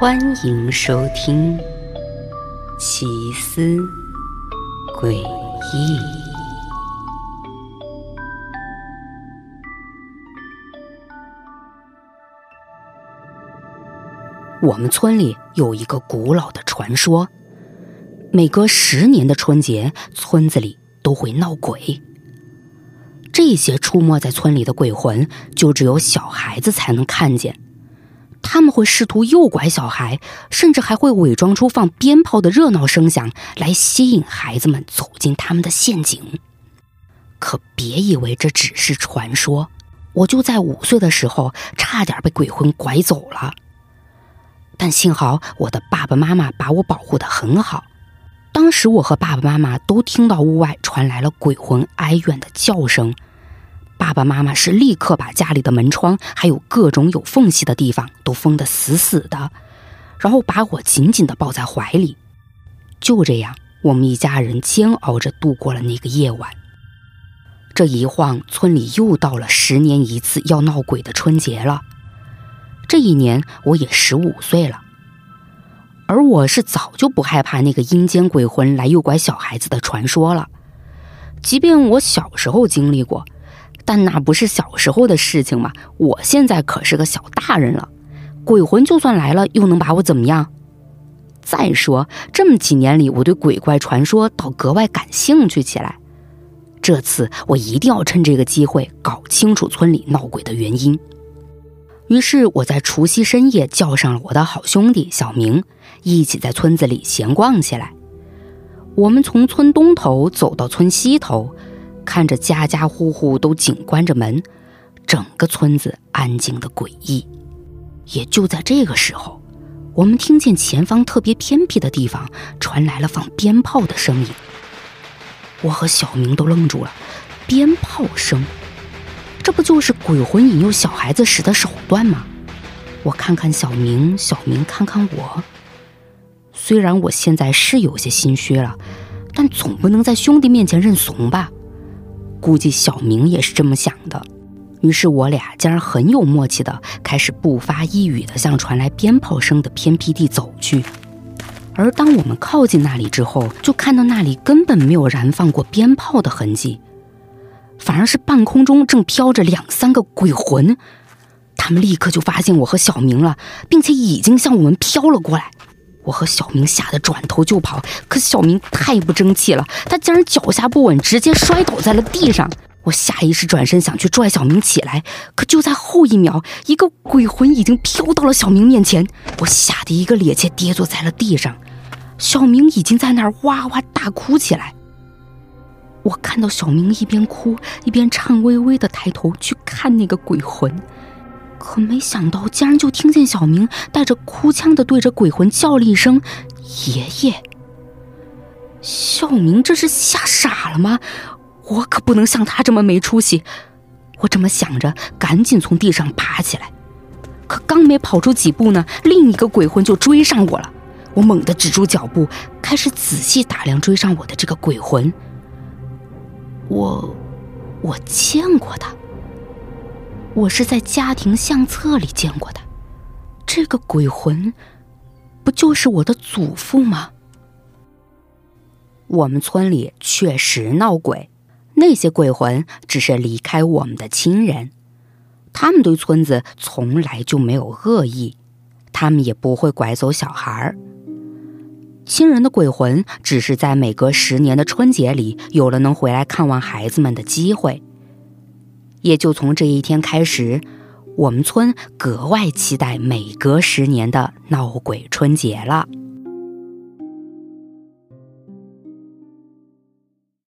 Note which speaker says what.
Speaker 1: 欢迎收听《奇思诡异》。我们村里有一个古老的传说，每隔十年的春节，村子里都会闹鬼。这些出没在村里的鬼魂，就只有小孩子才能看见。他们会试图诱拐小孩，甚至还会伪装出放鞭炮的热闹声响，来吸引孩子们走进他们的陷阱。可别以为这只是传说，我就在五岁的时候差点被鬼魂拐走了。但幸好我的爸爸妈妈把我保护得很好。当时我和爸爸妈妈都听到屋外传来了鬼魂哀怨的叫声。爸爸妈妈是立刻把家里的门窗，还有各种有缝隙的地方都封得死死的，然后把我紧紧地抱在怀里。就这样，我们一家人煎熬着度过了那个夜晚。这一晃，村里又到了十年一次要闹鬼的春节了。这一年，我也十五岁了，而我是早就不害怕那个阴间鬼魂来诱拐小孩子的传说了，即便我小时候经历过。但那不是小时候的事情嘛？我现在可是个小大人了，鬼魂就算来了，又能把我怎么样？再说这么几年里，我对鬼怪传说倒格外感兴趣起来。这次我一定要趁这个机会搞清楚村里闹鬼的原因。于是我在除夕深夜叫上了我的好兄弟小明，一起在村子里闲逛起来。我们从村东头走到村西头。看着家家户户都紧关着门，整个村子安静的诡异。也就在这个时候，我们听见前方特别偏僻的地方传来了放鞭炮的声音。我和小明都愣住了，鞭炮声，这不就是鬼魂引诱小孩子使的手段吗？我看看小明，小明看看我。虽然我现在是有些心虚了，但总不能在兄弟面前认怂吧。估计小明也是这么想的，于是我俩竟然很有默契的开始不发一语的向传来鞭炮声的偏僻地走去。而当我们靠近那里之后，就看到那里根本没有燃放过鞭炮的痕迹，反而是半空中正飘着两三个鬼魂。他们立刻就发现我和小明了，并且已经向我们飘了过来。我和小明吓得转头就跑，可小明太不争气了，他竟然脚下不稳，直接摔倒在了地上。我下意识转身想去拽小明起来，可就在后一秒，一个鬼魂已经飘到了小明面前，我吓得一个趔趄跌坐在了地上。小明已经在那儿哇哇大哭起来。我看到小明一边哭一边颤巍巍的抬头去看那个鬼魂。可没想到，竟然就听见小明带着哭腔的对着鬼魂叫了一声“爷爷”。小明这是吓傻了吗？我可不能像他这么没出息。我这么想着，赶紧从地上爬起来。可刚没跑出几步呢，另一个鬼魂就追上我了。我猛地止住脚步，开始仔细打量追上我的这个鬼魂。我，我见过他。我是在家庭相册里见过的，这个鬼魂，不就是我的祖父吗？我们村里确实闹鬼，那些鬼魂只是离开我们的亲人，他们对村子从来就没有恶意，他们也不会拐走小孩儿。亲人的鬼魂只是在每隔十年的春节里有了能回来看望孩子们的机会。也就从这一天开始，我们村格外期待每隔十年的闹鬼春节了。